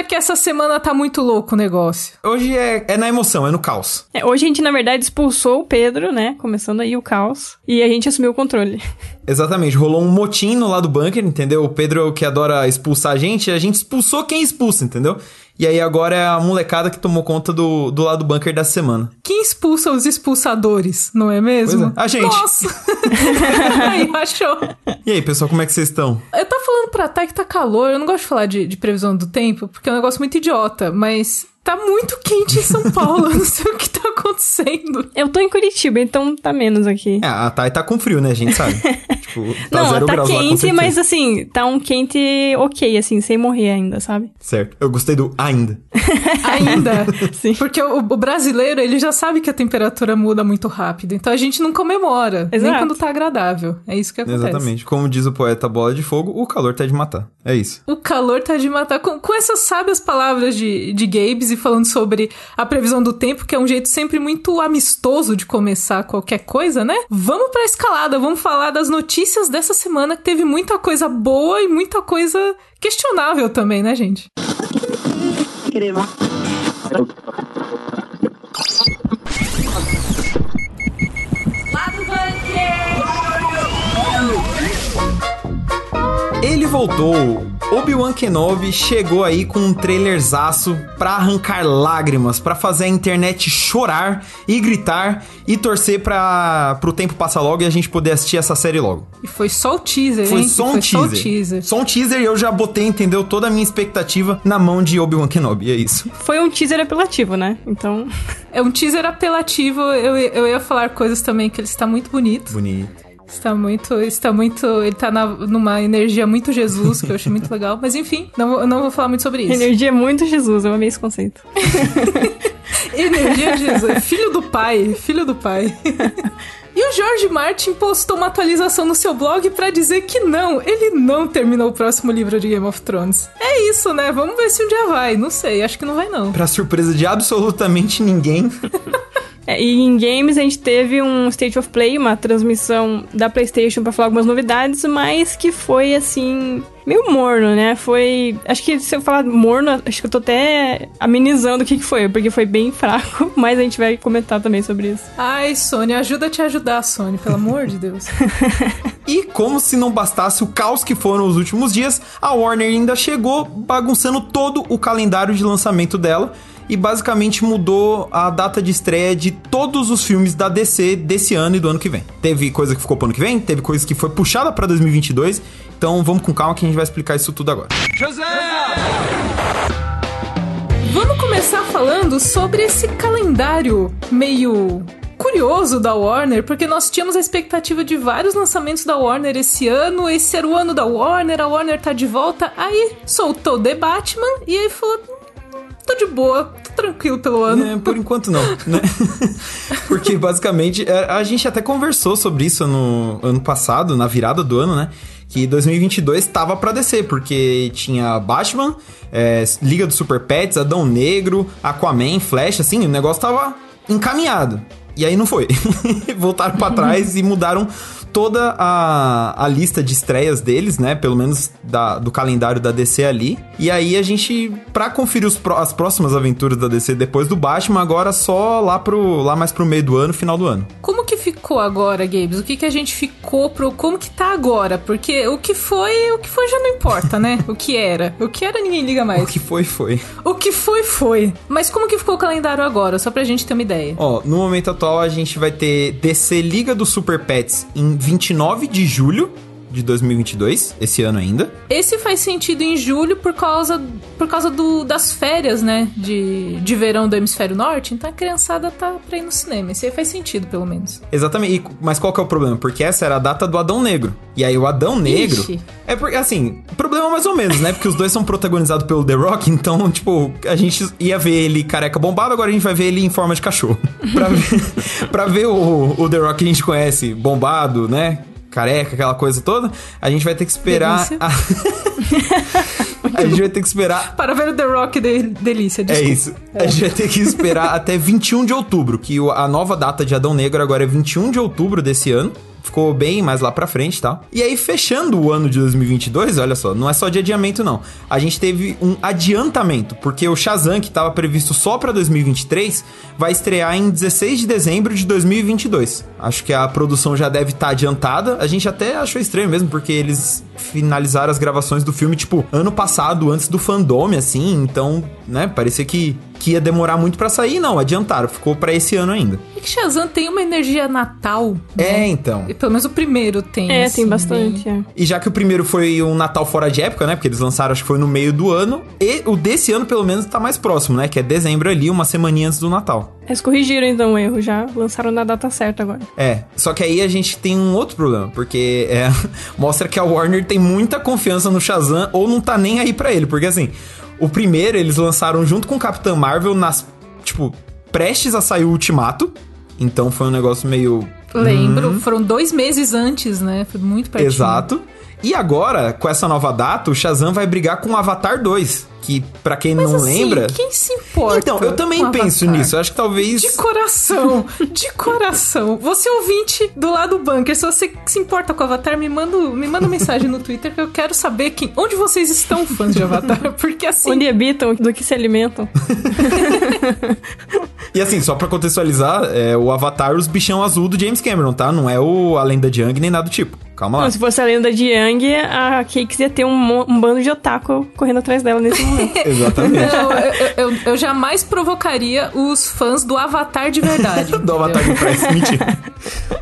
é que essa semana tá muito louco o negócio. Hoje é, é na emoção, é no caos. É, hoje a gente, na verdade, expulsou o Pedro, né? Começando aí o caos. E a gente assumiu o controle. Exatamente, rolou um motim no lado do bunker, entendeu? O Pedro que adora expulsar a gente, a gente expulsou quem expulsa, entendeu? E aí agora é a molecada que tomou conta do, do lado do bunker da semana. Quem expulsa os expulsadores, não é mesmo? É. A gente. Nossa! aí, achou. E aí, pessoal, como é que vocês estão? Eu tava falando pra Thay que tá calor, eu não gosto de falar de, de previsão do tempo, porque é um negócio muito idiota, mas tá muito quente em São Paulo, eu não sei o que tá acontecendo. Eu tô em Curitiba, então tá menos aqui. É, a Thay tá com frio, né? A gente sabe. tipo, tá Não, zero tá graus lá, quente, certeza. mas assim, tá um quente ok, assim, sem morrer ainda, sabe? Certo. Eu gostei do ainda. Ainda. Sim. Porque o, o brasileiro, ele já sabe que a temperatura muda muito rápido, então a gente não comemora, nem Exato. quando tá agradável. É isso que acontece. Exatamente. Como diz o poeta Bola de Fogo, o calor tá de matar. É isso. O calor tá de matar. Com, com essas sábias palavras de, de Gabes e falando sobre a previsão do tempo, que é um jeito sempre muito amistoso de começar qualquer coisa, né? Vamos pra escalada, vamos falar das notícias dessa semana, que teve muita coisa boa e muita coisa questionável também, né, gente? Ele voltou. Obi-Wan Kenobi chegou aí com um trailerzaço pra arrancar lágrimas, pra fazer a internet chorar e gritar e torcer para pro tempo passar logo e a gente poder assistir essa série logo. E foi só o teaser, Foi hein? só um foi teaser. só o teaser. Só um teaser e eu já botei, entendeu? Toda a minha expectativa na mão de Obi-Wan Kenobi, é isso. Foi um teaser apelativo, né? Então, É um teaser apelativo. Eu, eu ia falar coisas também que ele está muito bonito. Bonito. Está muito, está muito, ele tá na- numa energia muito Jesus, que eu achei muito legal. Mas enfim, não, vou- não vou falar muito sobre isso. energia é muito Jesus, eu amei esse conceito. Energia de Jesus, filho do pai, filho do pai. E o George Martin postou uma atualização no seu blog pra dizer que não, ele não terminou o próximo livro de Game of Thrones. É isso, né? Vamos ver se um dia vai. Não sei, acho que não vai não. Pra surpresa de absolutamente ninguém. É, e em games a gente teve um State of Play, uma transmissão da PlayStation pra falar algumas novidades, mas que foi assim. meio morno, né? Foi. Acho que se eu falar morno, acho que eu tô até amenizando o que, que foi, porque foi bem fraco, mas a gente vai comentar também sobre isso. Ai, Sony, ajuda a te ajudar, Sony, pelo amor de Deus. E como se não bastasse o caos que foram os últimos dias, a Warner ainda chegou bagunçando todo o calendário de lançamento dela e basicamente mudou a data de estreia de todos os filmes da DC desse ano e do ano que vem. Teve coisa que ficou pro ano que vem, teve coisa que foi puxada pra 2022. Então vamos com calma que a gente vai explicar isso tudo agora. Vamos começar falando sobre esse calendário meio curioso da Warner, porque nós tínhamos a expectativa de vários lançamentos da Warner esse ano, esse era o ano da Warner, a Warner tá de volta, aí soltou The Batman e aí falou, "Hum, tô de boa, tô tranquilo pelo ano. É, por enquanto não, né? Porque basicamente é, a gente até conversou sobre isso no ano passado, na virada do ano, né? Que 2022 tava pra descer, porque tinha Batman, é, Liga dos Super Pets, Adão Negro, Aquaman, Flash, assim, o negócio tava encaminhado. E aí não foi. Voltaram pra trás e mudaram toda a, a lista de estreias deles, né? Pelo menos da- do calendário da DC ali. E aí a gente, pra conferir os as próximas aventuras da DC depois do Batman, agora só lá, pro, lá mais pro meio do ano, final do ano. Como que ficou agora, Gabes? O que que a gente ficou pro... Como que tá agora? Porque o que foi, o que foi já não importa, né? O que era. O que era ninguém liga mais. O que foi, foi. O que foi, foi. Mas como que ficou o calendário agora? Só pra gente ter uma ideia. Ó, no momento atual a gente vai ter DC Liga dos Super Pets em 29 de julho de 2022, esse ano ainda. Esse faz sentido em julho por causa, por causa do, das férias, né? De, de verão do hemisfério norte. Então a criançada tá pra ir no cinema. Esse aí faz sentido, pelo menos. Exatamente. E- mas qual que é o problema? Porque essa era a data do Adão Negro. E aí o Adão Negro. Ixi. É porque, assim, problema mais ou menos, né? Porque os dois são protagonizados pelo The Rock, então, tipo, a gente ia ver ele careca bombado, agora a gente vai ver ele em forma de cachorro. pra ver, pra ver o, o The Rock que a gente conhece bombado, né? Careca, aquela coisa toda, a gente vai ter que esperar. A, a gente vai ter que esperar Para ver o The Rock, de, delícia. é Desculpa. isso. A gente vai ter que esperar até 21 de outubro, que a nova data de Adão Negro agora é 21 de outubro desse ano. Ficou bem mais lá pra frente tal. E aí, fechando o ano de 2022, olha só, não é só de adiamento, não. A gente teve um adiantamento, porque o Shazam, que tava previsto só pra 2023, vai estrear em 16 de dezembro de 2022. Acho que a produção já deve estar tá adiantada. A gente até achou estranho mesmo, porque eles finalizaram as gravações do filme, tipo, ano passado, antes do fandome, assim. Então, né, parecia que que ia demorar muito para sair, não, adiantaram, ficou para esse ano ainda. É que Shazam tem uma energia natal. Né? É, então. E pelo menos o primeiro tem. É, assim, tem bastante. É. E já que o primeiro foi um Natal fora de época, né? Porque eles lançaram, acho que foi no meio do ano. E o desse ano, pelo menos, tá mais próximo, né? Que é dezembro ali, uma semana antes do Natal. Eles corrigiram então o erro, já lançaram na data certa agora. É, só que aí a gente tem um outro problema, porque é, mostra que a Warner tem muita confiança no Shazam ou não tá nem aí para ele, porque assim, o primeiro eles lançaram junto com o Capitão Marvel nas, tipo, prestes a sair o Ultimato. Então foi um negócio meio. Lembro, hum. foram dois meses antes, né? Foi muito pertinho. Exato. E agora, com essa nova data, o Shazam vai brigar com o Avatar 2 que para quem Mas não assim, lembra. Quem se importa? Então, eu também penso Avatar? nisso. Eu acho que talvez. De coração, de coração. Você ouvinte do lado do bunker, se você se importa com o Avatar, me manda, me manda mensagem no Twitter que eu quero saber quem, onde vocês estão fãs de Avatar. Porque assim. Onde habitam, do que se alimentam. e assim, só pra contextualizar, é o Avatar, os bichão azul do James Cameron, tá? Não é o A Lenda de Yang nem nada do tipo. Calma lá. Não, se fosse a lenda de Yang, a Cakes ia ter um, um bando de otaku correndo atrás dela nesse momento. Exatamente. Não, eu, eu, eu, jamais provocaria os fãs do Avatar de verdade. do Avatar de Price, mentira.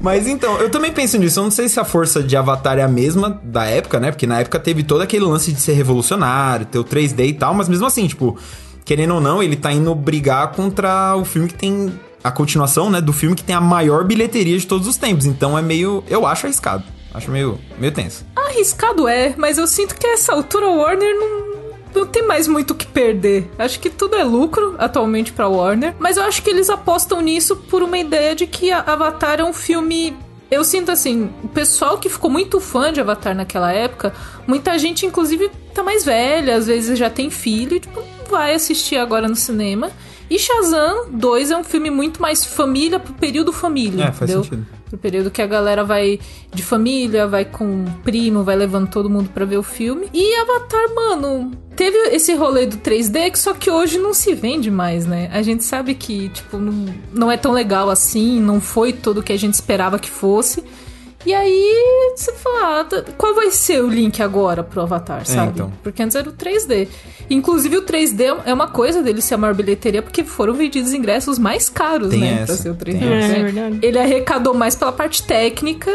Mas então, eu também penso nisso. Eu não sei se a força de Avatar é a mesma da época, né? Porque na época teve todo aquele lance de ser revolucionário, ter o 3D e tal, mas mesmo assim, tipo, querendo ou não, ele tá indo brigar contra o filme que tem a continuação, né, do filme que tem a maior bilheteria de todos os tempos. Então é meio, eu acho arriscado. Acho meio, meio tenso. Arriscado é, mas eu sinto que essa altura o Warner não, não tem mais muito o que perder. Acho que tudo é lucro atualmente para Warner, mas eu acho que eles apostam nisso por uma ideia de que Avatar é um filme eu sinto assim, o pessoal que ficou muito fã de Avatar naquela época, muita gente, inclusive, tá mais velha, às vezes já tem filho, tipo, vai assistir agora no cinema. E Shazam 2 é um filme muito mais família pro período família. É, faz entendeu? sentido. Pro período que a galera vai de família, vai com primo, vai levando todo mundo para ver o filme. E Avatar, mano, teve esse rolê do 3D, que só que hoje não se vende mais, né? A gente sabe que, tipo, não, não é tão legal assim, não foi tudo que a gente esperava que fosse. E aí, você fala, ah, qual vai ser o link agora pro Avatar, é, sabe? É, então. Porque antes era o 3D. Inclusive, o 3D é uma coisa dele ser a maior bilheteria, porque foram vendidos ingressos mais caros, Tem né? Essa. Pra ser o 3D. É, é verdade. Ele arrecadou mais pela parte técnica,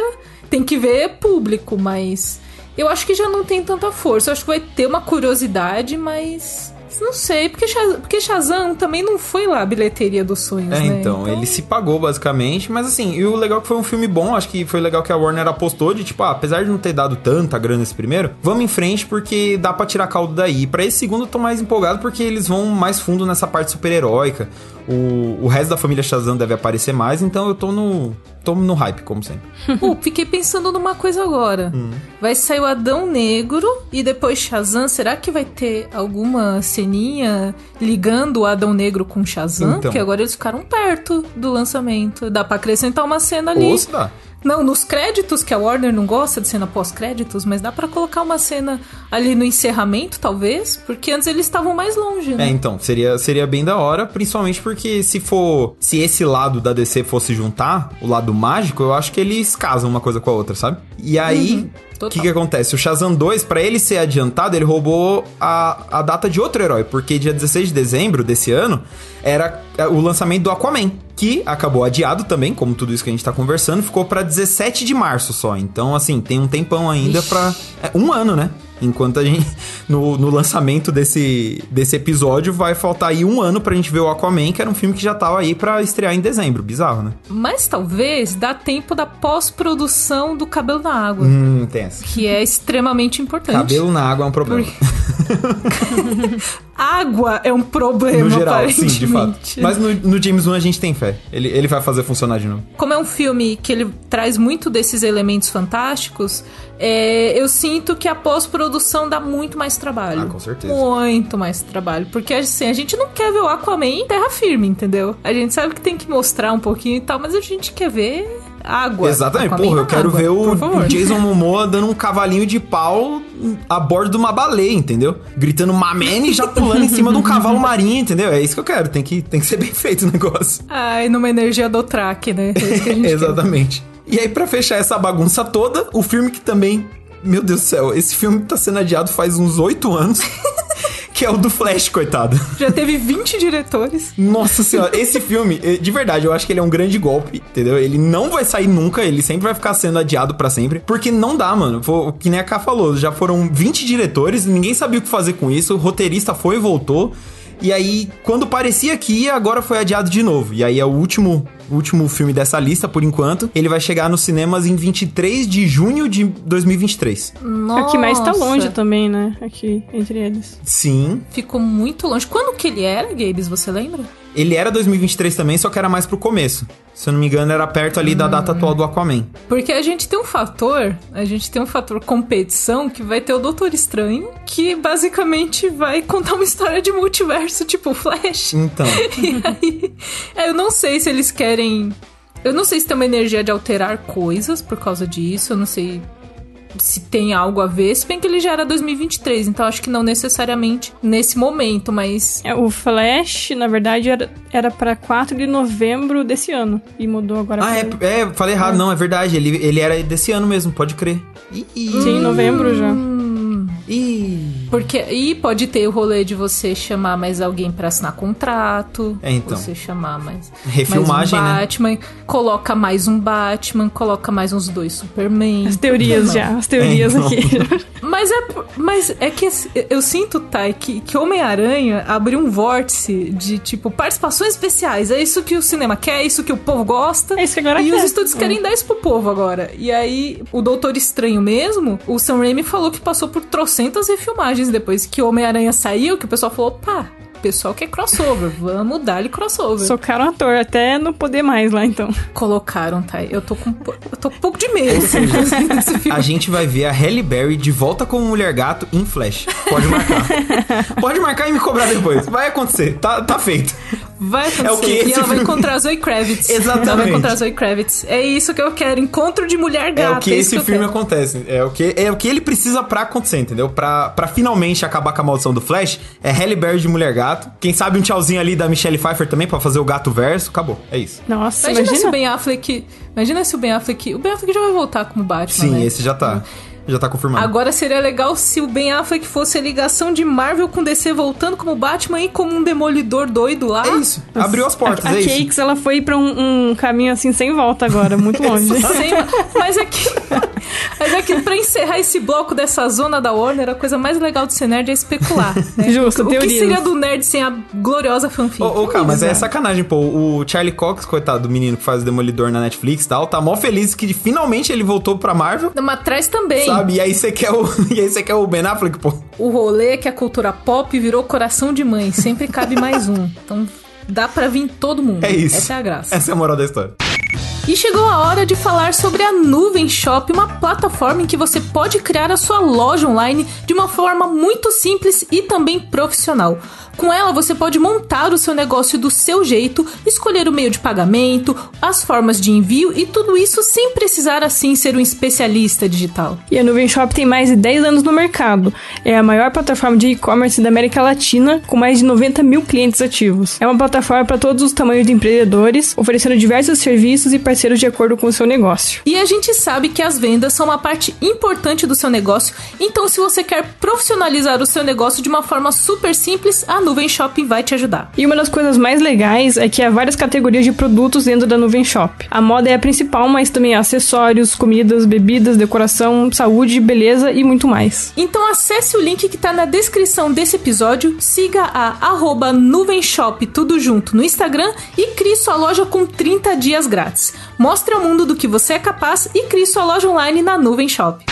tem que ver público, mas eu acho que já não tem tanta força. Eu acho que vai ter uma curiosidade, mas não sei, porque, Shaz porque Shazam também não foi lá a bilheteria dos sonhos, é, né? Então, então, ele se pagou basicamente, mas assim, e o legal é que foi um filme bom, acho que foi legal que a Warner apostou de tipo, ah, apesar de não ter dado tanta grana esse primeiro, vamos em frente porque dá para tirar caldo daí. Para esse segundo eu tô mais empolgado porque eles vão mais fundo nessa parte super-heróica. O, o resto da família Shazam deve aparecer mais, então eu tô no tô no hype, como sempre. Pô, fiquei pensando numa coisa agora. Hum. Vai sair o Adão Negro e depois Shazam. Será que vai ter alguma ceninha ligando o Adão Negro com Shazam? Então. Porque agora eles ficaram perto do lançamento. Dá pra acrescentar uma cena ali. Ou dá. Não, nos créditos, que a Warner não gosta de cena pós-créditos, mas dá para colocar uma cena ali no encerramento, talvez, porque antes eles estavam mais longe, né? É, então, seria, seria bem da hora, principalmente porque se for. Se esse lado da DC fosse juntar, o lado mágico, eu acho que eles casam uma coisa com a outra, sabe? E aí. Uhum. O que, que acontece? O Shazam 2, para ele ser adiantado, ele roubou a, a data de outro herói, porque dia 16 de dezembro desse ano era é, o lançamento do Aquaman, que acabou adiado também, como tudo isso que a gente tá conversando, ficou para 17 de março só. Então, assim, tem um tempão ainda para é, um ano, né? Enquanto a gente. No, no, lançamento desse, desse episódio, vai faltar aí um ano pra gente ver o Aquaman, que era um filme que já tava aí pra estrear em dezembro. Bizarro, né? Mas talvez dá tempo da pós-produção do cabelo na água. Hum, essa. Que é extremamente importante. Cabelo na água é um problema. água é um problema, No geral, sim, de fato. Mas no, no, James Wan a gente tem fé. Ele, ele vai fazer funcionar de novo. Como é um filme que ele traz muito desses elementos fantásticos, é, eu sinto que a pós-produção dá muito mais trabalho. Ah, com certeza. Muito mais trabalho. Porque assim, a gente não quer ver o Aquaman em terra firme, entendeu? A gente sabe que tem que mostrar um pouquinho e tal, mas a gente quer ver água. Exatamente, Aquaman porra, eu quero água, ver o. Jason Momoa dando um cavalinho de pau a bordo de uma baleia, entendeu? Gritando mamene e já pulando em cima de um cavalo marinho, entendeu? É isso que eu quero, tem que, tem que ser bem feito o negócio. Ai, numa energia do track, né? É gente quer. Exatamente. E aí, pra fechar essa bagunça toda, o filme que também. Meu Deus do céu, esse filme tá sendo adiado faz uns oito anos. Que é o do Flash, coitado. Já teve 20 diretores. Nossa senhora, esse filme, eh, de verdade, eu acho que ele é um grande golpe, entendeu? Ele não vai sair nunca, ele sempre vai ficar sendo adiado pra sempre, porque não dá, mano. O que nem a K falou, já foram 20 diretores, ninguém sabia o que fazer com isso, o roteirista foi e voltou. E aí, quando parecia que ia, agora foi adiado de novo. E aí é o último, último filme dessa lista, por enquanto. Ele vai chegar nos cinemas em 23 de junho de 2023. Nossa. Aqui mais tá longe também, né? Aqui, entre eles. Sim. Ficou muito longe. Quando que ele era, Gabes, você lembra? Ele era 2023 também, só que era mais pro começo. Se eu não me engano, era perto ali da data atual do Aquaman. Porque a gente tem um fator, a gente tem um fator competição que vai ter o Doutor Estranho, que basicamente vai contar uma história de multiverso, tipo Flash. Então. E aí, é, eu não sei se eles querem. Eu não sei se tem uma energia de alterar coisas por causa disso. Eu não sei se tem algo a ver. Se bem que ele já era 2023, então acho que não necessariamente nesse momento, mas. É, o Flash, na verdade, era, era pra 4 de novembro desse ano. E mudou agora Ah, pra... é, é, falei errado, não, é verdade. Ele, ele era desse ano mesmo, pode crer. Ih, Sim, em novembro já. ih. Porque. E pode ter o rolê de você chamar mais alguém pra assinar contrato. É, então. Você chamar mais. Refilmagem, mais um né? Batman. Coloca mais um Batman, coloca mais uns dois Superman. As teorias Não. já, as teorias É, então. aqui. Mas é, mas é que eu sinto, Thay, que, que Homem-Aranha abriu um vórtice de, tipo, participações especiais. É isso que o cinema quer, é isso que o povo gosta. É isso que agora E quer. os estúdios querem dar isso pro povo agora. E aí, o Doutor Estranho mesmo, o Sam Raimi falou que passou por trocentas refilmagens depois que o Homem-Aranha saiu, que o pessoal falou, pá, o pessoal quer crossover, vamos dar-lhe crossover. Socaram o ator até não poder mais lá, então. Colocaram, Thay. Eu tô com eu tô com um pouco de medo assim, desse filme. A gente vai ver a Halle Berry de volta como Mulher Gato em Flash. Pode marcar. Pode marcar e me cobrar depois. Vai acontecer, tá, tá feito. Vai acontecer. É o que e esse ela vai encontrar a Zoe Kravitz. Exatamente. Ela vai encontrar a Zoe Kravitz. É isso que eu quero. Encontro de mulher gata. É o que isso esse eu filme quero. acontece. É o que, é o que ele precisa pra acontecer, entendeu? Pra, pra finalmente acabar com a maldição do Flash, é Halle Berry de Mulher Gato. Quem sabe um tchauzinho ali da Michelle Pfeiffer também pra fazer o gato verso. Acabou. É isso. Nossa, Imagina, imagina. se o Ben Affleck. Imagina se o Ben Affleck. O Ben Affleck já vai voltar como Batman. Sim, né? esse já tá. Já tá confirmado. Agora seria legal se o Ben Affleck fosse a ligação de Marvel com DC voltando como Batman e como um demolidor doido lá. É isso. Abriu as portas, a é isso. Cakes, ela foi pra um, um caminho assim sem volta agora, muito longe. Sem- mas é que. Mas é que pra encerrar esse bloco dessa zona da Warner, a coisa mais legal de ser nerd é especular. Né? Justo, o, o que seria do nerd sem a gloriosa fanfic? Ô, ô, cara, mas é Exato. sacanagem, pô. O Charlie Cox, coitado do menino que faz o Demolidor na Netflix e tal, tá mó feliz que finalmente ele voltou pra Marvel, Mas traz também. Sabe? E aí você quer o. E aí você quer o Ben Affleck, pô. O rolê é que a cultura pop virou coração de mãe. Sempre cabe mais um. Então dá pra vir todo mundo. É isso. Essa é a graça. Essa é a moral da história. E chegou a hora de falar sobre a Nuvem Shop, uma plataforma em que você pode criar a sua loja online de uma forma muito simples e também profissional. Com ela, você pode montar o seu negócio do seu jeito, escolher o meio de pagamento, as formas de envio e tudo isso sem precisar assim ser um especialista digital. E a Nuvem Shop tem mais de 10 anos no mercado. É a maior plataforma de e-commerce da América Latina, com mais de 90 mil clientes ativos. É uma plataforma para todos os tamanhos de empreendedores, oferecendo diversos serviços e parceiros de acordo com o seu negócio. E a gente sabe que as vendas são uma parte importante do seu negócio, então se você quer profissionalizar o seu negócio de uma forma super simples, a Nuvem Shop vai te ajudar. E uma das coisas mais legais é que há várias categorias de produtos dentro da Nuvem Shop. A moda é a principal, mas também há acessórios, comidas, bebidas, decoração, saúde, beleza e muito mais. Então acesse o link que tá na descrição desse episódio, siga a arroba Nuvenshop tudo junto no Instagram e crie sua loja com 30 dias grátis. Mostre ao mundo do que você é capaz e crie sua loja online na Nuvem Shop.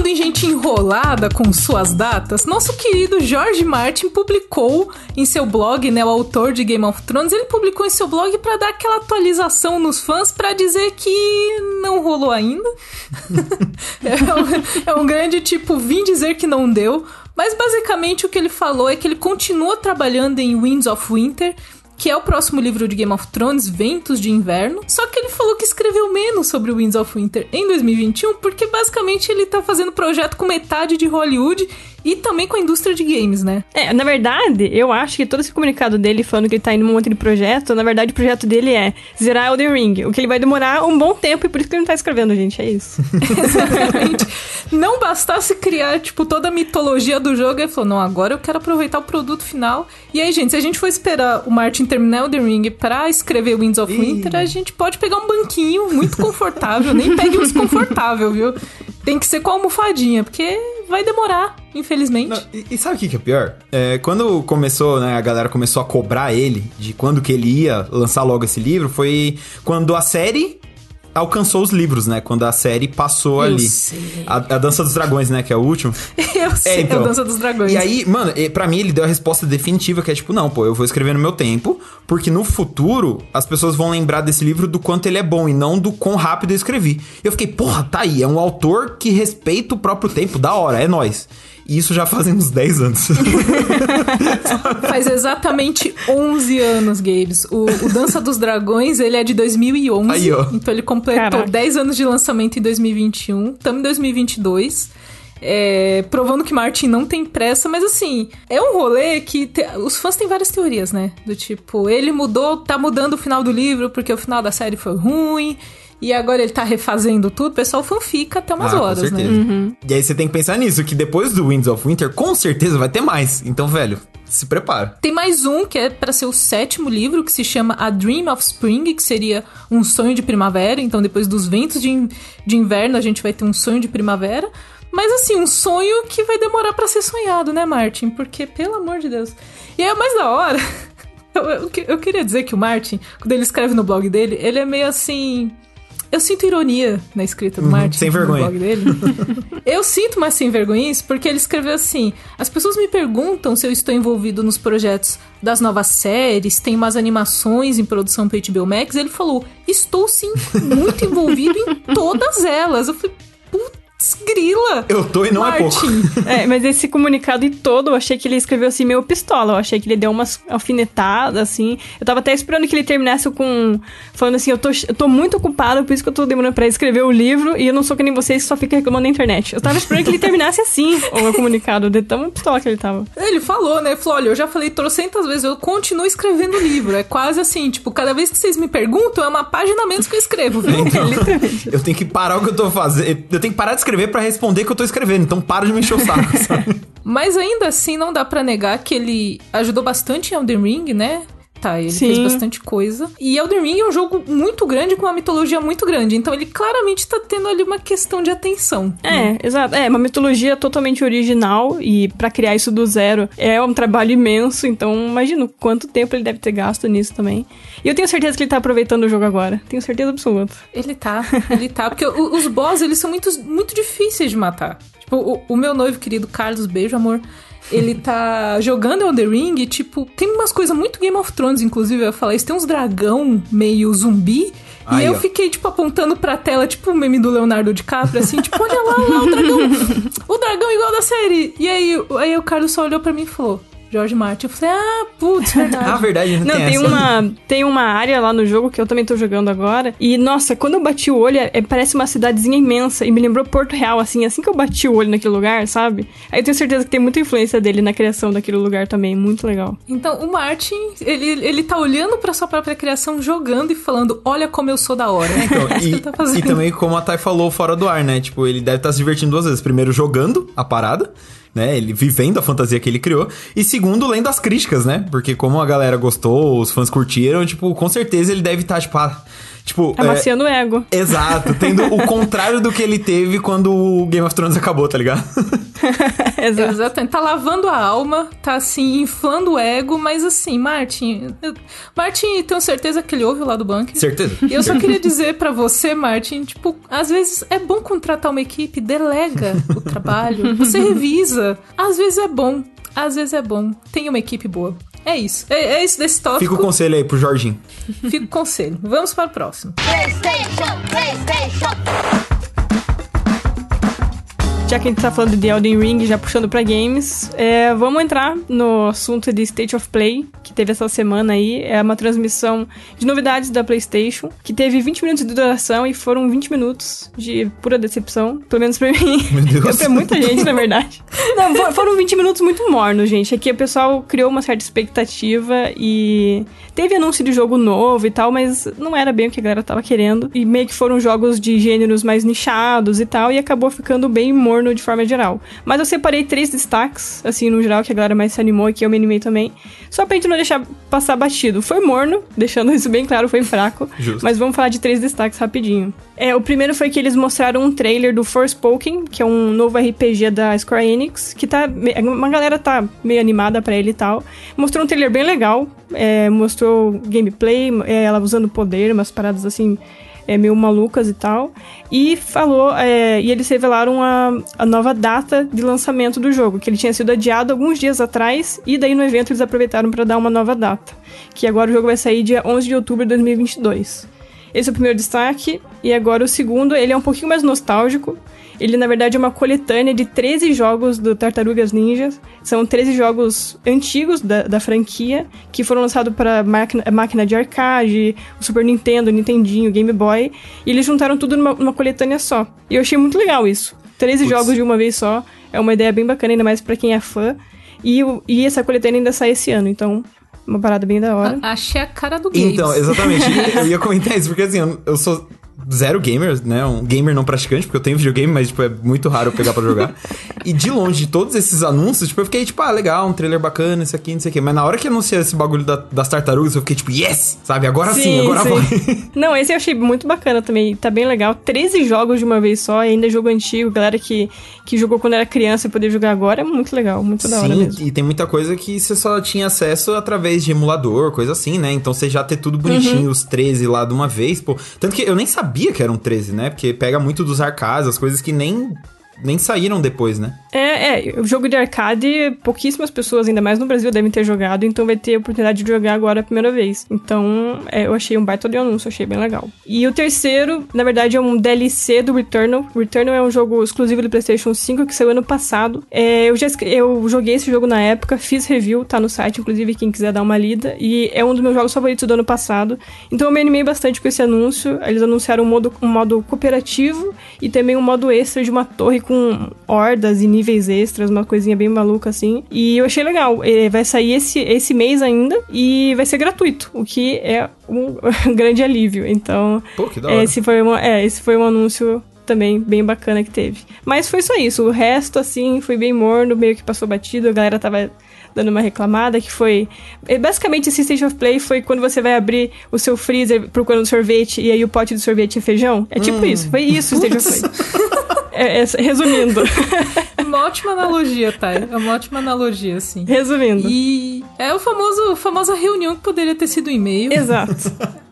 Falando em gente enrolada com suas datas, nosso querido George Martin publicou em seu blog, né, o autor de Game of Thrones, ele publicou em seu blog pra dar aquela atualização nos fãs pra dizer que não rolou ainda. é, um, é um grande tipo, vim dizer que não deu. Mas basicamente o que ele falou é que ele continua trabalhando em Winds of Winter que é o próximo livro de Game of Thrones, Ventos de Inverno. Só que ele falou que escreveu menos sobre Winds of Winter em 2021, porque basicamente ele tá fazendo projeto com metade de Hollywood e também com a indústria de games, né? É, na verdade, eu acho que todo esse comunicado dele falando que ele tá indo num monte de projeto, na verdade o projeto dele é zerar Elden Ring, o que ele vai demorar um bom tempo e por isso que ele não tá escrevendo, gente, é isso. Exatamente. não bastasse criar, tipo, toda a mitologia do jogo, ele falou, não, agora eu quero aproveitar o produto final. E aí, gente, se a gente for esperar o Martin terminar Elden Ring pra escrever Winds of Winter, a gente pode pegar um banquinho muito confortável, nem pegue um desconfortável, viu? Tem que ser com a almofadinha, porque vai demorar, infelizmente. Não, e, e, sabe o que, é pior? É, quando começou, né, a galera começou a cobrar ele de quando que ele ia lançar logo esse livro, foi quando a série alcançou os livros, né? Quando a série passou eu ali. Sei. A, a, Dança dos Dragões, né? Que é o último. eu sei, é, então. a Dança dos Dragões. E aí, mano, para mim ele deu a resposta definitiva, que é tipo, não, pô, eu vou escrever no meu tempo, porque no futuro as pessoas vão lembrar desse livro do quanto ele é bom e não do quão rápido eu escrevi. Eu fiquei, porra, tá aí, é um autor que respeita o próprio tempo, da hora, é nós. E isso já fazem uns 10 anos. Faz exatamente 11 anos, Gabes. O, o, Dança dos Dragões, ele é de 2011. Aí, ó. Então ele completou Caraca. 10 anos de lançamento em 2021. Estamos em 2022. É, provando que Martin não tem pressa, mas assim, é um rolê que te, os fãs têm várias teorias, né? Do tipo, ele mudou, tá mudando o final do livro porque o final da série foi ruim, e agora ele tá refazendo tudo, o pessoal fanfica até umas ah, horas, né? Uhum. E aí você tem que pensar nisso, que depois do Winds of Winter, com certeza vai ter mais. Então, velho, se prepara. Tem mais um que é para ser o sétimo livro, que se chama A Dream of Spring, que seria um sonho de primavera. Então, depois dos ventos de, de inverno, a gente vai ter um sonho de primavera. Mas assim, um sonho que vai demorar para ser sonhado, né, Martin? Porque, pelo amor de Deus. E é mais da hora. Eu, eu, eu, queria dizer que o Martin, quando ele escreve no blog dele, ele é meio assim. Eu sinto ironia na escrita do uhum, Martin. Sem vergonha. blog dele. eu sinto mais sem vergonha isso porque ele escreveu assim: as pessoas me perguntam se eu estou envolvido nos projetos das novas séries, tem umas animações em produção para HBO Max. Ele falou: estou sim muito envolvido em todas elas. Eu falei, puta grila. Eu tô e não Martin. é pouco. É, mas esse comunicado e todo, eu achei que ele escreveu assim meio pistola. Eu achei que ele deu umas alfinetadas, assim. Eu tava até esperando que ele terminasse com. Falando assim, eu tô, eu tô muito ocupado, por isso que eu tô demorando pra escrever o livro e eu não sou que nem vocês que só fica reclamando na internet. Eu tava esperando que ele terminasse assim, o comunicado, de tão pistola que ele tava. Ele falou, né? Falou: olha, eu já falei trocentas vezes, eu continuo escrevendo o livro. É quase assim, tipo, cada vez que vocês me perguntam, é uma página menos que eu escrevo, viu? Então, eu tenho que parar o que eu tô fazendo. Eu tenho que parar de escrever para responder que eu tô escrevendo, então para de me encher o saco, sabe? Mas ainda assim, não dá para negar que ele ajudou bastante em Elden Ring, né? Tá, ele Sim. fez bastante coisa. E Elden Ring é um jogo muito grande, com uma mitologia muito grande. Então ele claramente tá tendo ali uma questão de atenção. É, né? exato. É, uma mitologia totalmente original. E para criar isso do zero é um trabalho imenso. Então imagino quanto tempo ele deve ter gasto nisso também. E eu tenho certeza que ele tá aproveitando o jogo agora. Tenho certeza absoluta. Ele tá, ele tá. Porque os boss, eles são muito, muito difíceis de matar. Tipo, o, o meu noivo querido Carlos, beijo, amor ele tá jogando Elden Ring e, tipo, tem umas coisas muito Game of Thrones, inclusive, eu falar isso. Tem uns dragão meio zumbi. Aí, e eu ó. fiquei, tipo, apontando pra tela, tipo o meme do Leonardo DiCaprio, assim, tipo, olha lá, lá, o dragão. o dragão igual da série. E aí, aí o Carlos só olhou pra mim e falou: George Martin. Eu falei, ah, putz, verdade. ah, verdade, não, não tem, tem uma Tem uma área lá no jogo que eu também tô jogando agora. E, nossa, quando eu bati o olho, é, parece uma cidadezinha imensa. E me lembrou Porto Real, assim, assim que eu bati o olho naquele lugar, sabe? Aí eu tenho certeza que tem muita influência dele na criação daquele lugar também. Muito legal. Então, o Martin, ele, ele tá olhando pra sua própria criação, jogando e falando, olha como eu sou da hora. É, então, e, tá e também, como a Thay falou fora do ar, né? Tipo, ele deve estar tá se divertindo duas vezes. Primeiro, jogando a parada né? Ele vivendo a fantasia que ele criou. E segundo, lendo as críticas, né? Porque como a galera gostou, os fãs curtiram, tipo, com certeza ele deve estar, tá, tipo, ah, Tipo, Amaciando é, o ego. Exato, tendo o contrário do que ele teve quando o Game of Thrones acabou, tá ligado? exato. Exato. Tá lavando a alma, tá assim, inflando o ego, mas assim, Martin. Eu... Martin, tenho certeza que ele ouve lá do banco. Certeza. E eu só queria dizer para você, Martin, tipo, às vezes é bom contratar uma equipe, delega o trabalho, você revisa. Às vezes é bom, às vezes é bom. Tem uma equipe boa. É isso. É, é isso desse tópico. Fica o conselho aí pro Jorginho. Fica o conselho. Vamos para o próximo. PlayStation, PlayStation. Já que a gente tá falando de Elden Ring, já puxando pra games, é, vamos entrar no assunto de State of Play, que teve essa semana aí. É uma transmissão de novidades da PlayStation, que teve 20 minutos de duração e foram 20 minutos de pura decepção, pelo menos pra mim. Meu Deus. pra muita gente, na verdade. Não, foram 20 minutos muito mornos, gente. Aqui o pessoal criou uma certa expectativa e teve anúncio de jogo novo e tal, mas não era bem o que a galera tava querendo. E meio que foram jogos de gêneros mais nichados e tal, e acabou ficando bem morno de forma geral. Mas eu separei três destaques, assim, no geral, que a galera mais se animou e que eu me animei também. Só pra gente não deixar passar batido. Foi morno, deixando isso bem claro, foi fraco. Justo. Mas vamos falar de três destaques rapidinho. É, o primeiro foi que eles mostraram um trailer do Forspoken, que é um novo RPG da Square Enix, que tá. Uma galera tá meio animada pra ele e tal. Mostrou um trailer bem legal. é, mostrou gameplay, é, ela usando poder, umas paradas assim. É, meio malucas e tal. E falou. é, e eles revelaram a, a nova data de lançamento do jogo, que ele tinha sido adiado alguns dias atrás. E daí no evento eles aproveitaram para dar uma nova data. Que agora o jogo vai sair dia 11 de outubro de 2022. Esse é o primeiro destaque. E agora o segundo, ele é um pouquinho mais nostálgico. Ele, na verdade, é uma coletânea de 13 jogos do Tartarugas Ninjas. São 13 jogos antigos da, da franquia, que foram lançados para máquina, máquina de arcade, o Super Nintendo, o Nintendinho, o Game Boy. E eles juntaram tudo numa, numa coletânea só. E eu achei muito legal isso. 13 Putz. jogos de uma vez só. É uma ideia bem bacana, ainda mais para quem é fã. E, e essa coletânea ainda sai esse ano, então... Uma parada bem da hora. A- Achei a cara do Games. Então, exatamente. eu ia comentar isso, porque assim, eu, eu sou zero gamer, né? Um gamer não praticante, porque eu tenho videogame, mas tipo, é muito raro eu pegar pra jogar. e de longe, de todos esses anúncios, tipo, eu fiquei tipo, ah, legal, um trailer bacana, isso aqui, não sei o quê. Mas na hora que anunciou esse bagulho da- das tartarugas, eu fiquei tipo, yes! Sabe? Agora sim, agora vai. Não, esse eu achei muito bacana também. Tá bem legal. 13 jogos de uma vez só, ainda jogo antigo. Galera que, que jogou quando era criança e poder jogar agora é muito legal, muito da hora Sim, mesmo. e tem muita coisa que você só tinha acesso através de emulador, coisa assim, né? Então você já ter tudo bonitinho, Uhum. os 13 lá de uma vez, pô. Tanto que eu nem sabia que eram 13, né? Porque pega muito dos arcades, as coisas que nem, nem saíram depois, né? É, é, o jogo de arcade, pouquíssimas pessoas, ainda mais no Brasil, devem ter jogado, então vai ter a oportunidade de jogar agora a primeira vez. Então, é, eu achei um baita de anúncio, achei bem legal. E o terceiro, na verdade, é um DLC do Returnal. Returnal é um jogo exclusivo do PlayStation 5 que saiu ano passado. É, eu já eu joguei esse jogo na época, fiz review, tá no site, inclusive, quem quiser dar uma lida. E é um dos meus jogos favoritos do ano passado. Então eu me animei bastante com esse anúncio. Eles anunciaram um modo, um modo cooperativo e também um modo extra de uma torre com hordas e níveis extras, uma coisinha bem maluca assim. E eu achei legal. Eh, Vai sair esse, esse mês ainda e vai ser gratuito, o que é um grande alívio. Então, Pô, que da hora. esse foi, uma, é, esse foi um anúncio também bem bacana que teve. Mas foi só isso. O resto, assim, foi bem morno, meio que passou batido. A galera tava dando uma reclamada, que foi... é, Basicamente, esse State of Play foi quando você vai abrir o seu freezer procurando sorvete e aí o pote de sorvete é feijão. É tipo isso. Foi isso o State of Play. É, é, resumindo. Uma ótima analogia, Thay. É uma ótima analogia, assim. resumindo. E é o famoso, famosa reunião que poderia ter sido um e-mail. Exato.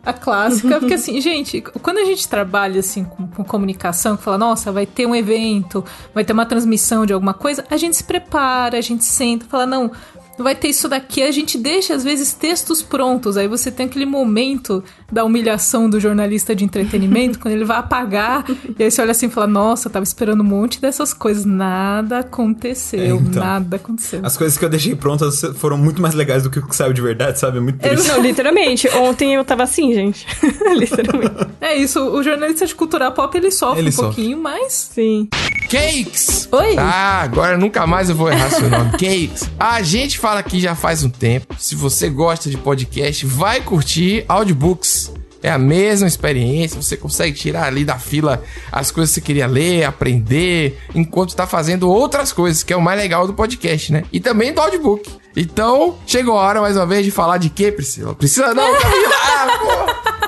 A clássica, porque assim, gente, quando a gente trabalha assim com, com comunicação, que fala, nossa, vai ter um evento, vai ter uma transmissão de alguma coisa, a gente se prepara, a gente senta, fala, não, vai ter isso daqui, a gente deixa às vezes textos prontos, aí você tem aquele momento da humilhação do jornalista de entretenimento, quando ele vai apagar, e aí você olha assim e fala, nossa, tava esperando um monte dessas coisas, nada aconteceu, É, então. nada aconteceu. As coisas que eu deixei prontas foram muito mais legais do que o que saiu de verdade, sabe? É muito triste. Não, literalmente. Ontem eu tava assim, gente. literalmente. É isso, o jornalista de cultura pop ele sofre Ele um sofre. pouquinho, mas. Sim. Cakes! Oi! Ah, agora nunca mais eu vou errar seu nome. Cakes. A gente fala aqui já faz um tempo. Se você gosta de podcast, vai curtir audiobooks. É a mesma experiência, você consegue tirar ali da fila as coisas que você queria ler, aprender, enquanto tá fazendo outras coisas, que é o mais legal do podcast, né? E também do audiobook. Então, chegou a hora mais uma vez de falar de quê, Priscila? Priscila não, Camila! Ah, porra!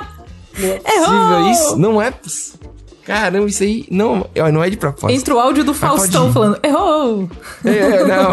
Não é possível isso, não é possível. Caramba, isso aí não, não é de propósito. Entra o áudio do Faustão falando, errou! É, não.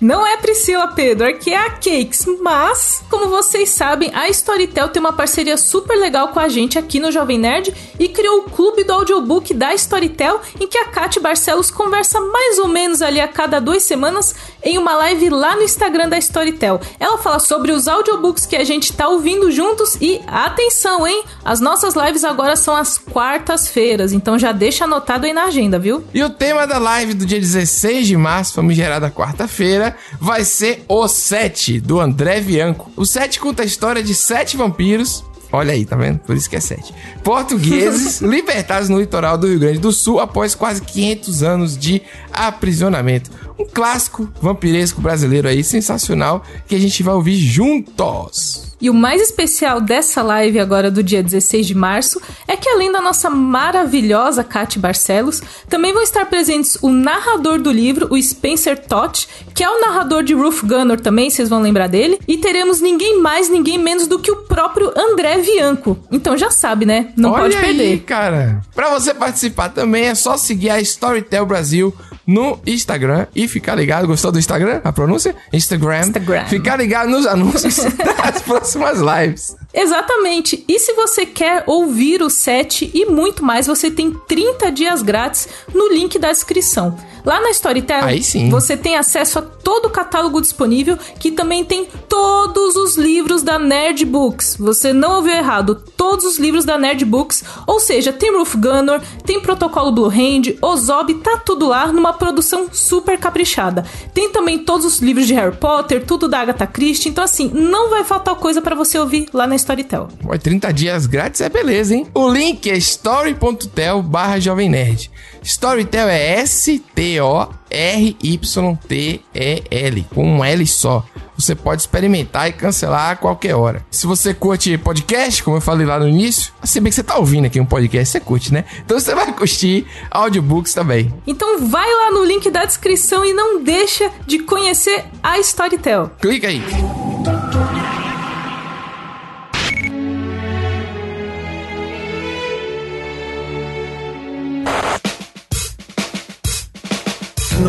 Não é Priscila Pedro, aqui é a Cakes, mas, como vocês sabem, a Storytel tem uma parceria super legal com a gente aqui no Jovem Nerd e criou o clube do audiobook da Storytel, em que a Kate Barcelos conversa mais ou menos ali a cada duas semanas em uma live lá no Instagram da Storytel. Ela fala sobre os audiobooks que a gente tá ouvindo juntos e atenção, hein? As nossas lives agora são às quartas quartas-feiras, então já deixa anotado aí na agenda, viu? E o tema da live do dia 16 de março, famigerada quarta-feira, vai ser O Sete, do André Bianco. O Sete conta a história de sete vampiros Olha aí, tá vendo? Por isso que é sete. Portugueses libertados no litoral do Rio Grande do Sul após quase 500 anos de aprisionamento. Um clássico vampiresco brasileiro aí, sensacional, que a gente vai ouvir juntos. E o mais especial dessa live agora do dia 16 de março é que além da nossa maravilhosa Kate Barcelos, também vão estar presentes o narrador do livro, o Spencer Tott, que é o narrador de Ruth Gunner também, vocês vão lembrar dele, e teremos ninguém mais, ninguém menos do que o próprio André Vianco. Então já sabe, né? Não Olha pode perder. Aí, cara. Para você participar também é só seguir a Storytel Brasil no Instagram e ficar ligado. Gostou do Instagram? A pronúncia? Instagram. Instagram. Ficar ligado nos anúncios das próximas lives. Exatamente. E se você quer ouvir os 7 e muito mais, você tem 30 dias grátis no link da descrição. Lá na Storytel, Aí sim. você tem acesso a todo o catálogo disponível, que também tem todos os livros da Nerd Books. Você não ouviu errado, todos os livros da Nerd Books, ou seja, tem Roof Gunner, tem Protocolo Blue Hand, Ozob, tá tudo lá numa produção super caprichada. Tem também todos os livros de Harry Potter, tudo da Agatha Christie, então assim, não vai faltar coisa para você ouvir lá na Storytel. Pô, 30 dias grátis é beleza, hein? O link é story.tel barra Jovem Nerd. Storytel é S-T-O-R-Y-T-E-L, com um L só. Você pode experimentar e cancelar a qualquer hora. Se você curte podcast, como eu falei lá no início, se bem que você tá ouvindo aqui um podcast, você curte, né? Então você vai curtir audiobooks também. Então vai lá no link da descrição e não deixa de conhecer a Storytel. Clica aí.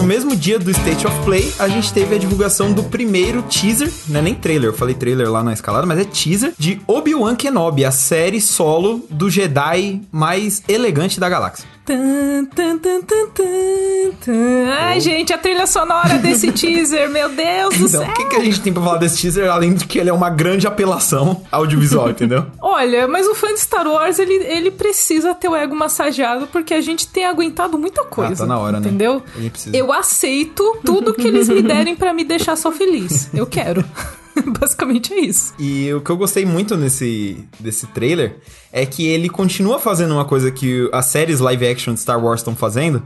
No mesmo dia do State of Play, a gente teve a divulgação do primeiro teaser, não é nem trailer, eu falei trailer lá na escalada, mas é teaser de Obi-Wan Kenobi, a série solo do Jedi mais elegante da galáxia. Tan, tan, tan, tan, tan. Ai, gente, a trilha sonora desse teaser, meu Deus do Então, céu. o que, que a gente tem pra falar desse teaser, além de que ele é uma grande apelação audiovisual, entendeu? Olha, mas o fã de Star Wars, ele, ele precisa ter o ego massageado, porque a gente tem aguentado muita coisa. tá na hora, né? Entendeu? Ele precisa. Eu aceito tudo que eles me derem pra me deixar só feliz. Eu quero. Basicamente é isso. E o que eu gostei muito nesse desse trailer é que ele continua fazendo uma coisa que as séries live action de Star Wars estão fazendo,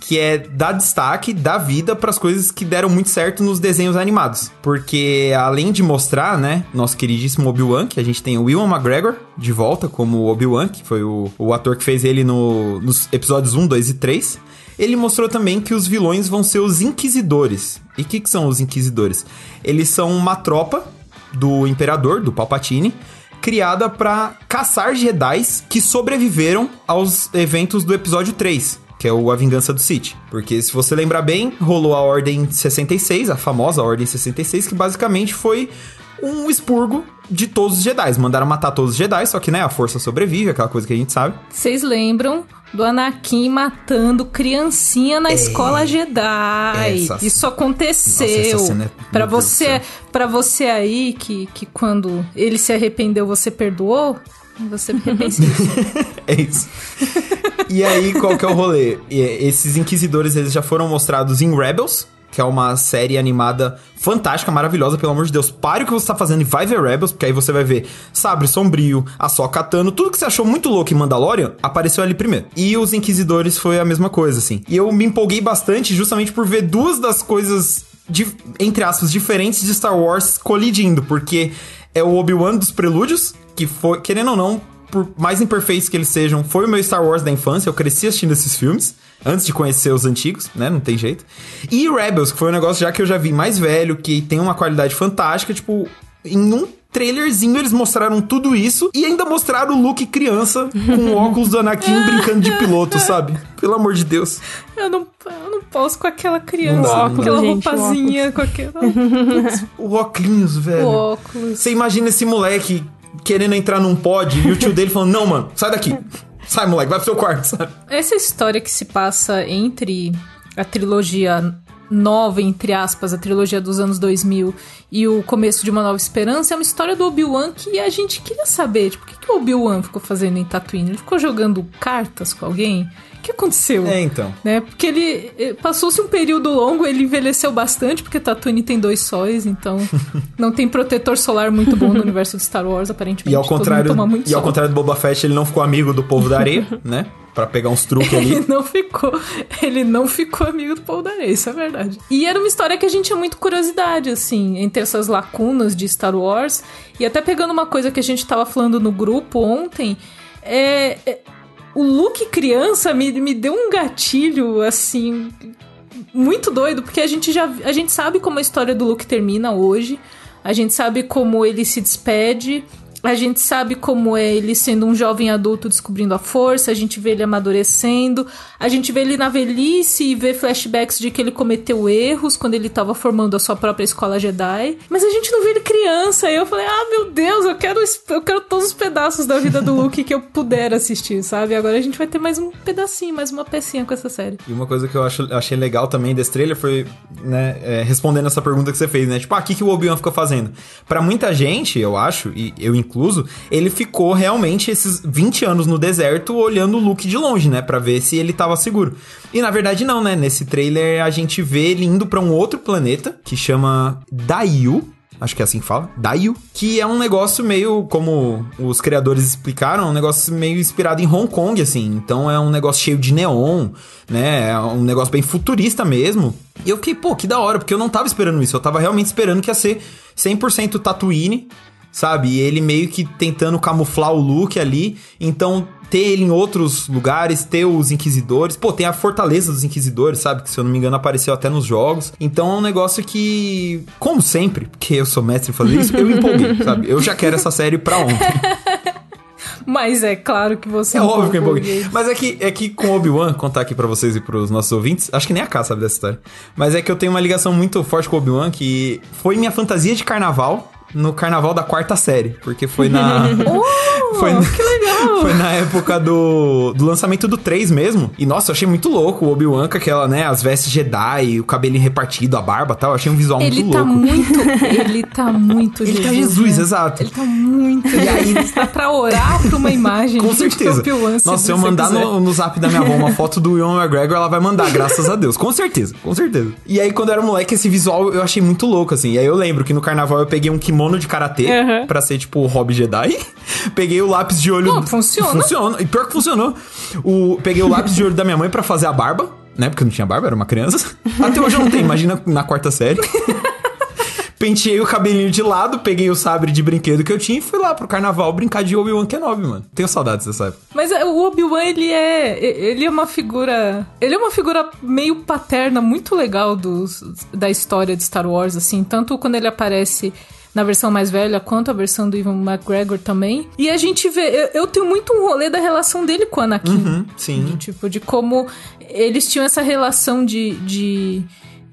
que é dar destaque, dar vida para as coisas que deram muito certo nos desenhos animados. Porque além de mostrar, né, nosso queridíssimo Obi-Wan, que a gente tem o Ewan McGregor de volta como Obi-Wan, que foi o, o ator que fez ele no, nos episódios 1, 2 e 3. Ele mostrou também que os vilões vão ser os Inquisidores. E o que, que são os Inquisidores? Eles são uma tropa do Imperador, do Palpatine, criada para caçar Jedis que sobreviveram aos eventos do episódio 3, que é o A Vingança do Sith. Porque se você lembrar bem, rolou a Ordem 66, a famosa Ordem 66, que basicamente foi um expurgo de todos os Jedi. Mandaram matar todos os Jedi, só que, né, a força sobrevive, aquela coisa que a gente sabe. Vocês lembram do Anakin matando criancinha na escola Jedi? Essa- Isso aconteceu. Nossa, é- do você, para você aí que, que quando ele se arrependeu, você perdoou? Você repense isso. É isso. e aí, qual que é o rolê? E, Esses inquisidores, eles já foram mostrados em Rebels, que é uma série animada fantástica, maravilhosa, pelo amor de Deus. Pare o que você tá fazendo e vai ver Rebels, porque aí você vai ver Sabre Sombrio, a Sokka Tano, tudo que você achou muito louco em Mandalorian, apareceu ali primeiro. E os Inquisidores foi a mesma coisa, assim. E eu me empolguei bastante justamente por ver duas das coisas, de, entre aspas, diferentes de Star Wars colidindo, porque é o Obi-Wan dos prelúdios, que foi, querendo ou não, por mais imperfeitos que eles sejam, foi o meu Star Wars da infância. Eu cresci assistindo esses filmes, antes de conhecer os antigos, né? Não tem jeito. E Rebels, que foi um negócio já que eu já vi mais velho, que tem uma qualidade fantástica. Tipo, em um trailerzinho eles mostraram tudo isso e ainda mostraram o Luke criança com o óculos do Anakin brincando de piloto, sabe? Pelo amor de Deus. Eu não, eu não posso com aquela criança, dá, com aquela Gente, roupazinha, com aquela. O óculos, velho. O óculos. Você imagina esse moleque querendo entrar num pod e o tio dele falando: Não, mano, sai daqui. Sai, moleque, vai pro seu quarto, sabe? Essa história que se passa entre a trilogia nova, entre aspas, a trilogia dos anos 2000 e o começo de Uma Nova Esperança, é uma história do Obi-Wan que a gente queria saber, tipo, o que, que o Obi-Wan ficou fazendo em Tatooine? Ele ficou jogando cartas com alguém? O que aconteceu? É, então. Né? Porque ele eh, passou-se um período longo, ele envelheceu bastante, porque Tatooine tem dois sóis, então não tem protetor solar muito bom no universo de Star Wars, aparentemente. E ao contrário, e ao contrário do Boba Fett, ele não ficou amigo do povo da areia, né? Pra pegar uns truques ali. Ele não ficou. Ele não ficou amigo do Paul da Areia, isso é verdade. E era uma história que a gente tinha muito curiosidade, assim, entre essas lacunas de Star Wars. E até pegando uma coisa que a gente tava falando no grupo ontem, é. O Luke criança me, me deu um gatilho, assim. Muito doido, porque a gente já. A gente sabe como a história do Luke termina hoje. A gente sabe como ele se despede. A gente sabe como é ele sendo um jovem adulto descobrindo a força, a gente vê ele amadurecendo, a gente vê ele na velhice e vê flashbacks de que ele cometeu erros quando ele tava formando a sua própria escola Jedi. Mas a gente não vê ele criança. E eu falei, ah, meu Deus, eu quero, eu quero todos os pedaços da vida do Luke que eu puder assistir, sabe? Agora a gente vai ter mais um pedacinho, mais uma pecinha com essa série. E uma coisa que eu acho, achei legal também desse trailer foi, né, é, respondendo essa pergunta que você fez, né? Tipo, ah, o que, que o Obi-Wan ficou fazendo? Pra muita gente, eu acho, e eu incluso, ele ficou realmente esses 20 anos no deserto olhando o Luke de longe, né? Pra ver se ele tava seguro. E na verdade não, né? Nesse trailer a gente vê ele indo pra um outro planeta que chama Dayu. Acho que é assim que fala, Dayu, que é um negócio meio, como os criadores explicaram, um negócio meio inspirado em Hong Kong, assim. Então é um negócio cheio de neon, né? É um negócio bem futurista mesmo. E eu fiquei, pô, que da hora, porque eu não tava esperando isso. Eu tava realmente esperando que ia ser 100% Tatooine, sabe? E ele meio que tentando camuflar o look ali. Então, ter ele em outros lugares, ter os inquisidores. Pô, tem a fortaleza dos inquisidores, sabe? Que se eu não me engano apareceu até nos jogos. Então é um negócio que, como sempre, porque eu sou mestre em fazer isso, eu empolguei, sabe? Eu já quero essa série pra ontem. Mas é claro que você É óbvio que eu empolguei. Mas é que, é que com Obi-Wan, contar aqui pra vocês e pros nossos ouvintes, acho que nem a K sabe dessa história. Mas é que eu tenho uma ligação muito forte com o Obi-Wan, que foi minha fantasia de carnaval no carnaval da quarta série. Porque foi na. Oh, Foi- que legal! Foi na época do, do lançamento do 3 mesmo. E nossa, eu achei muito louco o Obi-Wan com aquela, né, as vestes Jedi, o cabelinho repartido, a barba e tal. Eu achei um visual Ele muito tá louco. muito. Ele tá muito Ele Jesus. tá Jesus, né? exato. Ele tá muito Jesus. Tá pra orar pra uma imagem. Com certeza. Nossa, se eu mandar no, no zap da minha avó uma foto do Ian McGregor, ela vai mandar, graças a Deus. Com certeza, com certeza. E aí, quando eu era moleque, esse visual eu achei muito louco, assim. E aí eu lembro que no carnaval eu peguei um kimono de karatê Aham. pra ser tipo o Hobby Jedi. peguei o lápis de olho. Pô, funciona. Funciona. E pior que funcionou. O, peguei o lápis de olho da minha mãe pra fazer a barba, né? Porque eu não tinha barba, era uma criança. Até hoje eu não tenho, imagina na quarta série. Penteei o cabelinho de lado, peguei o sabre de brinquedo que eu tinha e fui lá pro carnaval brincar de Obi-Wan Kenobi, mano. Tenho saudades dessa época. Mas é, o Obi-Wan, ele é. Ele é uma figura. Ele é uma figura meio paterna, muito legal dos, da história de Star Wars, assim. Tanto quando ele aparece na versão mais velha, quanto a versão do Ivan McGregor também. E a gente vê. Eu, eu tenho muito um rolê da relação dele com o Anakin. Uhum, sim. Tipo, de como eles tinham essa relação de. de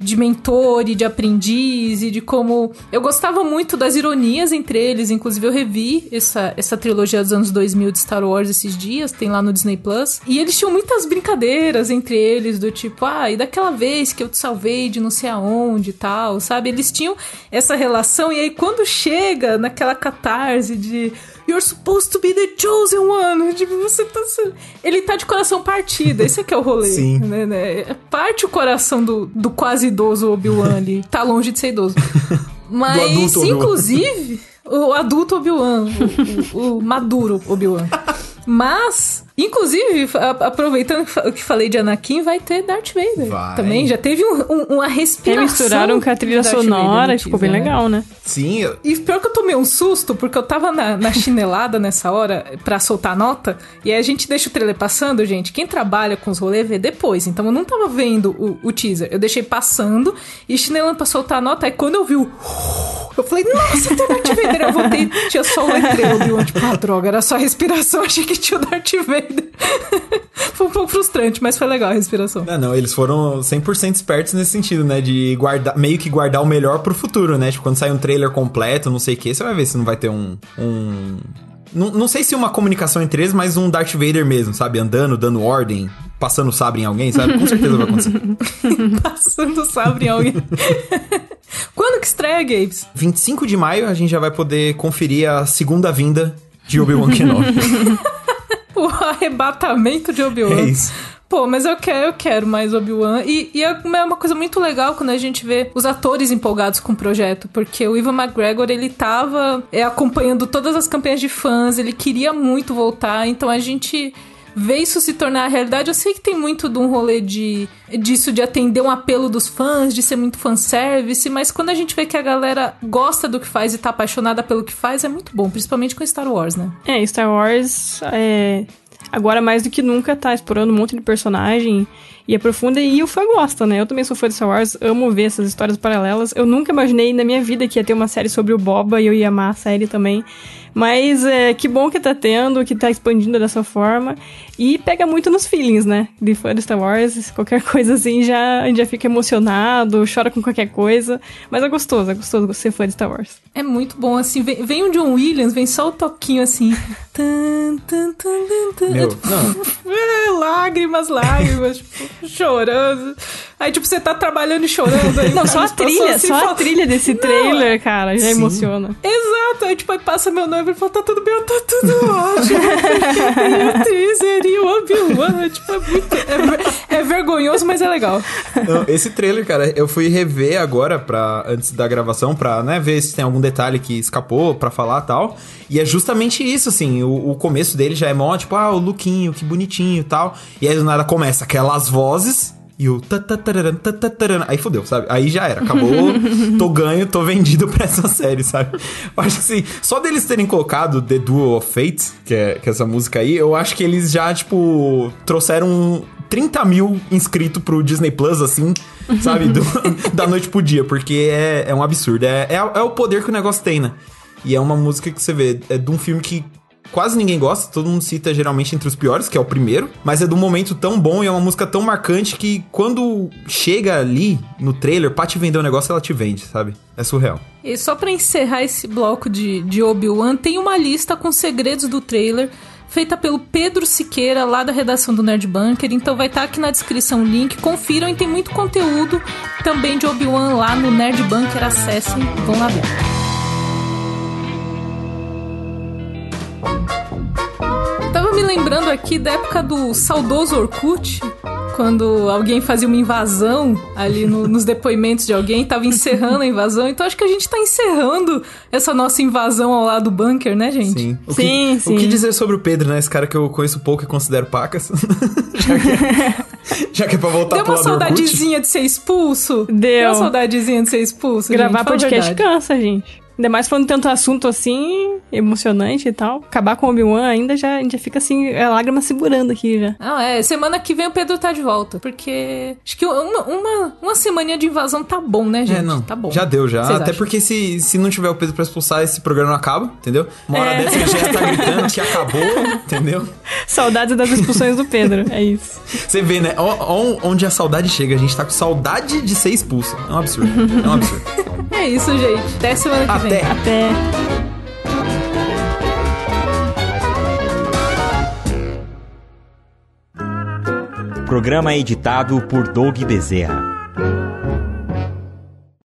de mentor e de aprendiz e de como eu gostava muito das ironias entre eles, inclusive eu revi essa, essa trilogia dos anos 2000 de Star Wars esses dias, tem lá no Disney Plus, e eles tinham muitas brincadeiras entre eles do tipo, ah, e daquela vez que eu te salvei de não sei aonde e tal, sabe? Eles tinham essa relação e aí quando chega naquela catarse de You're supposed to be the chosen one. Tipo, você tá. Ele tá de coração partido. Esse é que é o rolê. Sim. Né, né? Parte o coração do, do quase idoso Obi-Wan ali. Tá longe de ser idoso. Mas, inclusive, o adulto Obi-Wan, o, o- o maduro Obi-Wan. Mas, inclusive, a- aproveitando que fa- que falei de Anakin, vai ter Darth Vader. Vai. Também já teve um- um- uma respiração. Remisturaram com a trilha sonora e ficou bem né? legal, né? Sim, eu- E pior que eu tomei um susto, porque eu tava na, na chinelada nessa hora pra soltar a nota, e aí a gente deixa o trailer passando, gente. Quem trabalha com os rolês vê depois. Então eu não tava vendo o, o teaser. Eu deixei passando e chinelando pra soltar a nota. Aí quando eu vi o. Eu falei, nossa, tem o Darth Vader. Eu voltei, tinha só o letreiro. Obi-Wan, tipo, ah, droga, era só a respiração. Achei que tinha o Darth Vader. foi um pouco frustrante, mas foi legal a respiração. Não, não, eles foram 100% espertos nesse sentido, né? De guardar, meio que guardar o melhor pro futuro, né? Tipo, quando sai um trailer completo, não sei o que, você vai ver se não vai ter um. um Não, não sei se uma comunicação entre eles, mas um Darth Vader mesmo, sabe? Andando, dando ordem, passando sabre em alguém, sabe? Com certeza vai acontecer. Passando sabre em alguém. Quando que estreia, Gabes? 25 de maio a gente já vai poder conferir a segunda vinda de Obi-Wan Kenobi. O arrebatamento de Obi-Wan. é isso. Pô, mas eu quero, eu quero mais Obi-Wan. E, e é uma coisa muito legal quando a gente vê os atores empolgados com o projeto, porque o Ivan McGregor, ele tava é, acompanhando todas as campanhas de fãs, ele queria muito voltar, então a gente vê isso se tornar realidade. Eu sei que tem muito de um rolê de, disso de atender um apelo dos fãs, de ser muito fanservice, mas quando a gente vê que a galera gosta do que faz e tá apaixonada pelo que faz, é muito bom, principalmente com Star Wars, né? É, Star Wars é, agora mais do que nunca tá explorando um monte de personagem e aprofunda e o fã gosta, né? Eu também sou fã de Star Wars, amo ver essas histórias paralelas. Eu nunca imaginei na minha vida que ia ter uma série sobre o Boba e eu ia amar a série também. Mas é, que bom que tá tendo, que tá expandindo dessa forma. E pega muito nos feelings, né? De fã de Star Wars, qualquer coisa assim já, a gente já fica emocionado, chora com qualquer coisa. Mas é gostoso, é gostoso ser fã de Star Wars. É muito bom, assim, vem, vem o John Williams, vem só o toquinho assim. Meu, É, tipo, é, lágrimas, lágrimas, tipo, chorando. Aí, tipo, você tá trabalhando e chorando. Aí, Não, só a trilha, assim, só a fala- trilha desse trailer, cara, já Sim. emociona. Exato, aí tipo, aí passa meu noivo e fala, tá tudo bem, tá tudo ótimo. E a Obi-Wan, tipo, é muito... É, é vergonhoso, mas é legal. Não, esse trailer, cara, eu fui rever agora pra, antes da gravação pra, né, ver se tem algum detalhe que escapou pra falar tal. E é justamente isso, assim, o, o começo dele já é mó, tipo, ah, o lookinho, que bonitinho tal. E aí do nada começa aquelas vozes e o tatataran, tatataran. Aí fodeu, sabe? Aí já era, acabou, tô ganho, tô vendido pra essa série, sabe? Eu acho que assim, só deles terem colocado The Duel of Fate, que é, que é essa música aí, eu acho que eles já, tipo, trouxeram 30 mil inscritos pro Disney Plus, assim, sabe? Do- da noite pro dia, porque é, é um absurdo. É, é, é o poder que o negócio tem, né? E é uma música que você vê, é de um filme que quase ninguém gosta, todo mundo cita geralmente entre os piores, que é o primeiro, mas é de um momento tão bom e é uma música tão marcante que quando chega ali no trailer pra te vender o negócio, ela te vende, sabe? É surreal. E só pra encerrar esse bloco de, de Obi-Wan, tem uma lista com segredos do trailer feita pelo Pedro Siqueira, lá da redação do Nerd Bunker. Então vai estar aqui na descrição o link. Confiram e tem muito conteúdo também de Obi-Wan lá no Nerd Bunker. Acessem, vão lá ver. Lembrando aqui da época do saudoso Orkut, quando alguém fazia uma invasão ali no- nos depoimentos de alguém, tava encerrando a invasão. Então acho que a gente tá encerrando essa nossa invasão ao lado do bunker, né, gente? Sim. O Sim, que, sim. O que dizer sobre o Pedro, né? Esse cara que eu conheço pouco e considero pacas. já, que é, já que é pra voltar Deu pro uma lado do Orkut. saudadezinha de ser expulso? Deu. uma saudadezinha de ser expulso? Gravar gente? Podcast verdade. cansa, gente. Ainda mais falando tanto assunto assim, emocionante e tal. Acabar com o Obi-Wan ainda já, a gente já fica assim, a lágrima segurando aqui já. Não, é, semana que vem o Pedro tá de volta. Porque acho que uma, uma, uma semaninha de invasão tá bom, né, gente? É, não. Tá bom. Já deu, já. Vocês Até acham? porque se, se não tiver o Pedro pra expulsar, esse programa não acaba, entendeu? Uma hora É. dessa ele já está gritando que acabou, entendeu? Saudades das expulsões do Pedro, é isso. Você vê, né? Ó- ó onde a saudade chega. A gente tá com saudade de ser expulso. É um absurdo. É um absurdo. É isso, gente. Até semana que vem. Até. Até. Programa editado por Doug Bezerra.